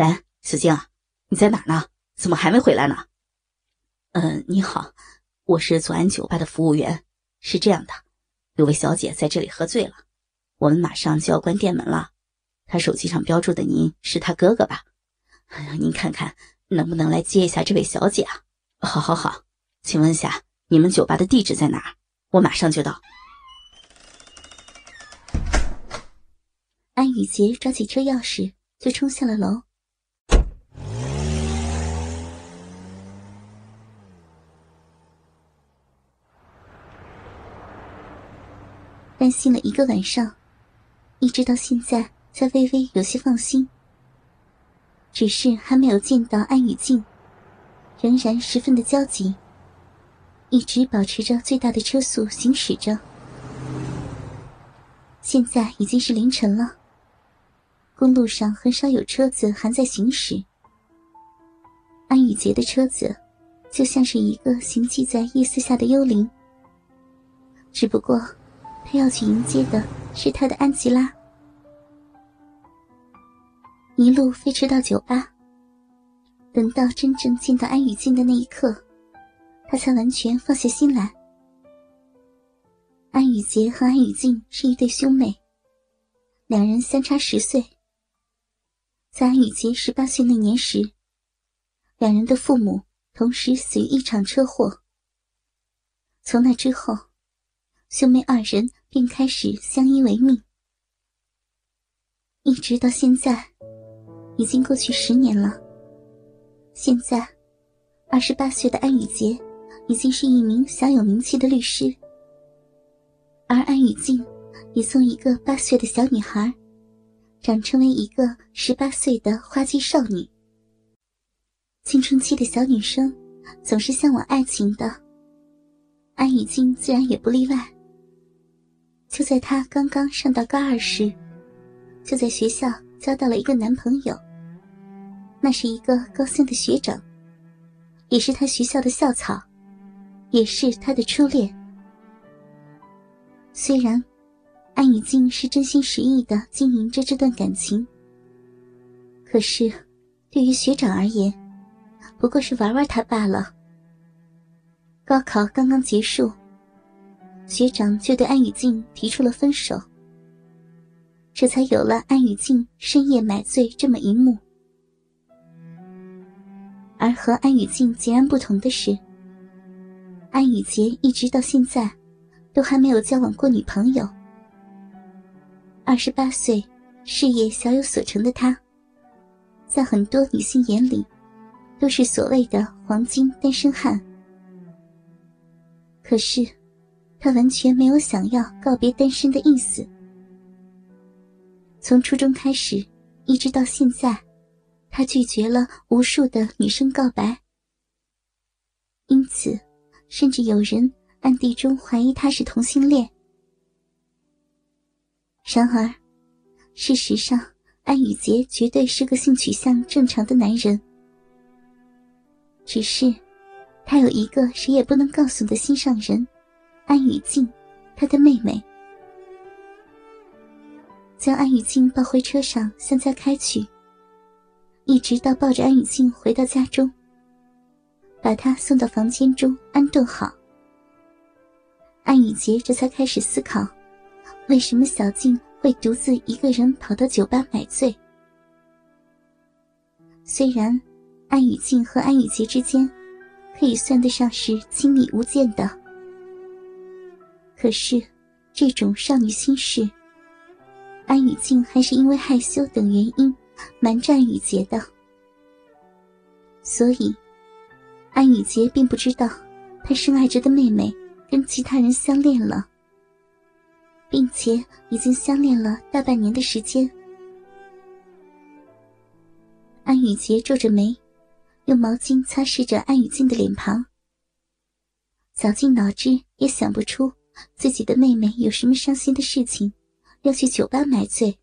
喂，小静，你在哪呢？怎么还没回来呢？嗯，你好，我是左安酒吧的服务员。是这样的，有位小姐在这里喝醉了，我们马上就要关店门了。她手机上标注的您是她哥哥吧？哎呀，您看看能不能来接一下这位小姐啊？好，好，好，请问一下你们酒吧的地址在哪儿？我马上就到。安雨洁抓起车钥匙就冲下了楼。担心了一个晚上，一直到现在才微微有些放心。只是还没有见到安雨静，仍然十分的焦急，一直保持着最大的车速行驶着。现在已经是凌晨了，公路上很少有车子还在行驶。安雨洁的车子，就像是一个行迹在夜色下的幽灵，只不过。他要去迎接的是他的安吉拉。一路飞驰到酒吧，等到真正见到安雨静的那一刻，他才完全放下心来。安雨洁和安雨静是一对兄妹，两人相差十岁。在安雨洁十八岁那年时，两人的父母同时死于一场车祸。从那之后，兄妹二人。便开始相依为命，一直到现在，已经过去十年了。现在，二十八岁的安雨洁已经是一名小有名气的律师，而安雨静也从一个八岁的小女孩，长成为一个十八岁的花季少女。青春期的小女生总是向往爱情的，安雨静自然也不例外。就在她刚刚上到高二时，就在学校交到了一个男朋友。那是一个高三的学长，也是他学校的校草，也是他的初恋。虽然安雨静是真心实意的经营着这段感情，可是对于学长而言，不过是玩玩他罢了。高考刚刚结束。学长就对安雨静提出了分手，这才有了安雨静深夜买醉这么一幕。而和安雨静截然不同的是，安雨洁一直到现在都还没有交往过女朋友。二十八岁，事业小有所成的她，在很多女性眼里，都是所谓的黄金单身汉。可是。他完全没有想要告别单身的意思。从初中开始，一直到现在，他拒绝了无数的女生告白。因此，甚至有人暗地中怀疑他是同性恋。然而，事实上，安雨洁绝对是个性取向正常的男人。只是，他有一个谁也不能告诉的心上人。安雨静，她的妹妹，将安雨静抱回车上，向家开去。一直到抱着安雨静回到家中，把她送到房间中安顿好。安雨洁这才开始思考，为什么小静会独自一个人跑到酒吧买醉。虽然安雨静和安雨洁之间，可以算得上是亲密无间的。可是，这种少女心事，安雨静还是因为害羞等原因瞒着安雨洁的。所以，安雨洁并不知道，她深爱着的妹妹跟其他人相恋了，并且已经相恋了大半年的时间。安雨洁皱着眉，用毛巾擦拭着安雨静的脸庞，绞尽脑汁也想不出。自己的妹妹有什么伤心的事情，要去酒吧买醉？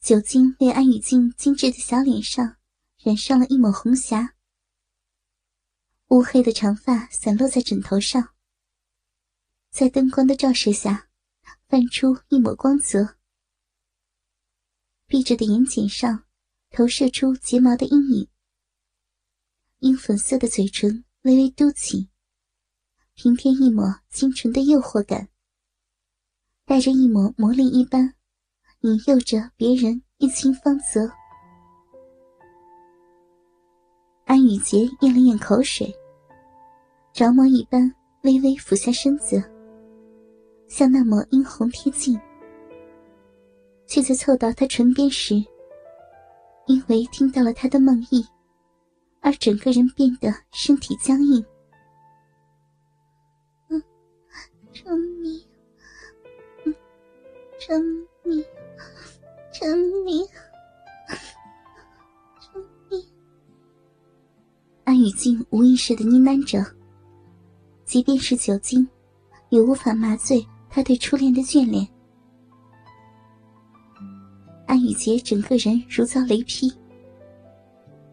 酒精为安雨静精致的小脸上染上了一抹红霞，乌黑的长发散落在枕头上，在灯光的照射下，泛出一抹光泽。闭着的眼睑上，投射出睫毛的阴影，樱粉色的嘴唇微微嘟起，平添一抹清纯的诱惑感，带着一抹魔力一般，引诱着别人一亲芳泽。安雨洁咽了咽口水，着魔一般微微俯下身子，向那抹殷红贴近，却在凑到他唇边时。因为听到了他的梦呓，而整个人变得身体僵硬。沉迷，沉迷，沉迷。安雨静无意识的呢喃着，即便是酒精，也无法麻醉他对初恋的眷恋。安雨洁整个人如遭雷劈，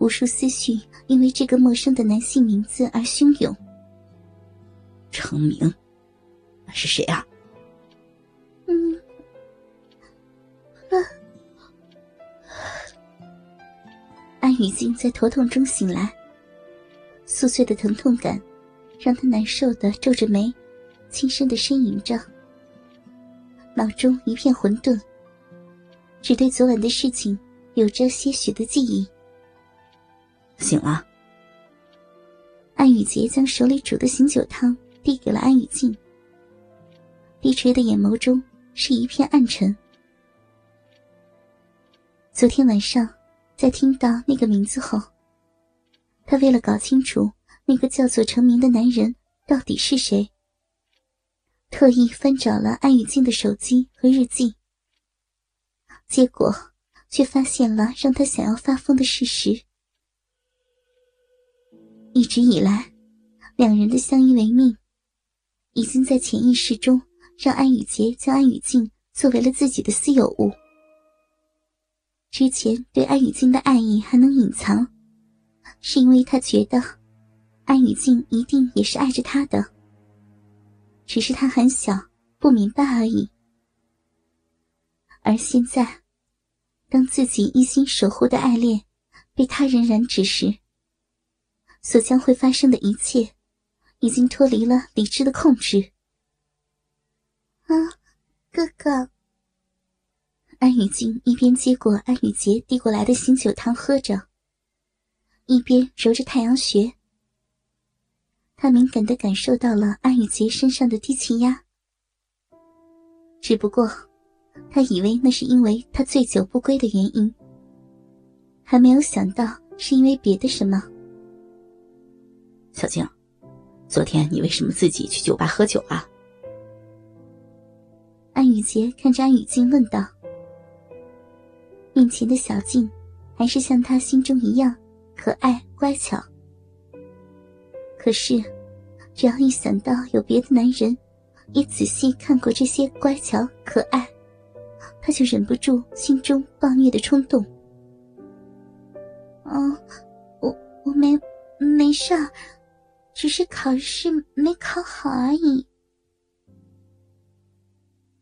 无数思绪因为这个陌生的男性名字而汹涌。成名，那是谁啊？安雨静在头痛中醒来，酥碎的疼痛感让她难受的皱着眉，轻声的呻吟着，脑中一片混沌。只对昨晚的事情有着些许的记忆。醒了。安雨洁将手里煮的醒酒汤递给了安雨静，低垂的眼眸中是一片暗沉。昨天晚上，在听到那个名字后，他为了搞清楚那个叫做程明的男人到底是谁，特意翻找了安雨静的手机和日记。结果，却发现了让他想要发疯的事实。一直以来，两人的相依为命，已经在潜意识中让安雨洁将安雨静作为了自己的私有物。之前对安雨静的爱意还能隐藏，是因为他觉得安雨静一定也是爱着他的，只是他很小，不明白而已。而现在。当自己一心守护的爱恋被他人染指时，所将会发生的一切，已经脱离了理智的控制。啊，哥哥！安雨静一边接过安雨洁递过来的醒酒汤喝着，一边揉着太阳穴。他敏感的感受到了安雨洁身上的低气压，只不过。他以为那是因为他醉酒不归的原因，还没有想到是因为别的什么。小静，昨天你为什么自己去酒吧喝酒啊？安雨洁看着安雨静问道。面前的小静，还是像他心中一样可爱乖巧。可是，只要一想到有别的男人，也仔细看过这些乖巧可爱。他就忍不住心中暴虐的冲动。哦，我我没没事，只是考试没考好而已。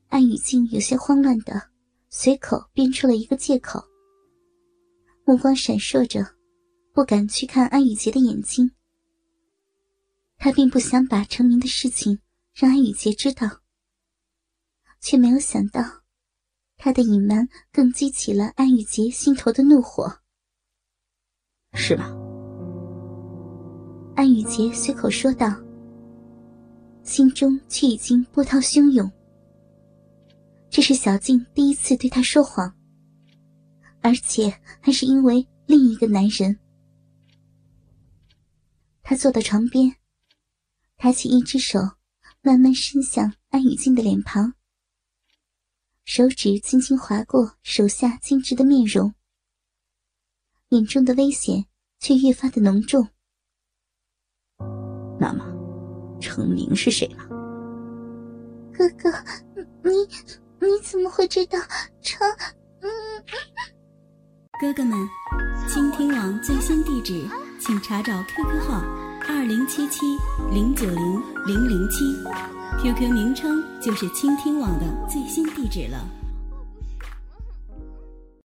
安雨静有些慌乱的，随口编出了一个借口，目光闪烁着，不敢去看安雨洁的眼睛。他并不想把成名的事情让安雨洁知道，却没有想到。他的隐瞒更激起了安雨洁心头的怒火，是吗？安雨洁随口说道，心中却已经波涛汹涌。这是小静第一次对他说谎，而且还是因为另一个男人。他坐到床边，抬起一只手，慢慢伸向安雨静的脸庞。手指轻轻划过手下精致的面容，眼中的危险却越发的浓重。那么，程明是谁呢？哥哥，你你怎么会知道成？嗯，哥哥们，倾听网最新地址，请查找 QQ 号二零七七零九零零零七。QQ 名称就是倾听网的最新地址了。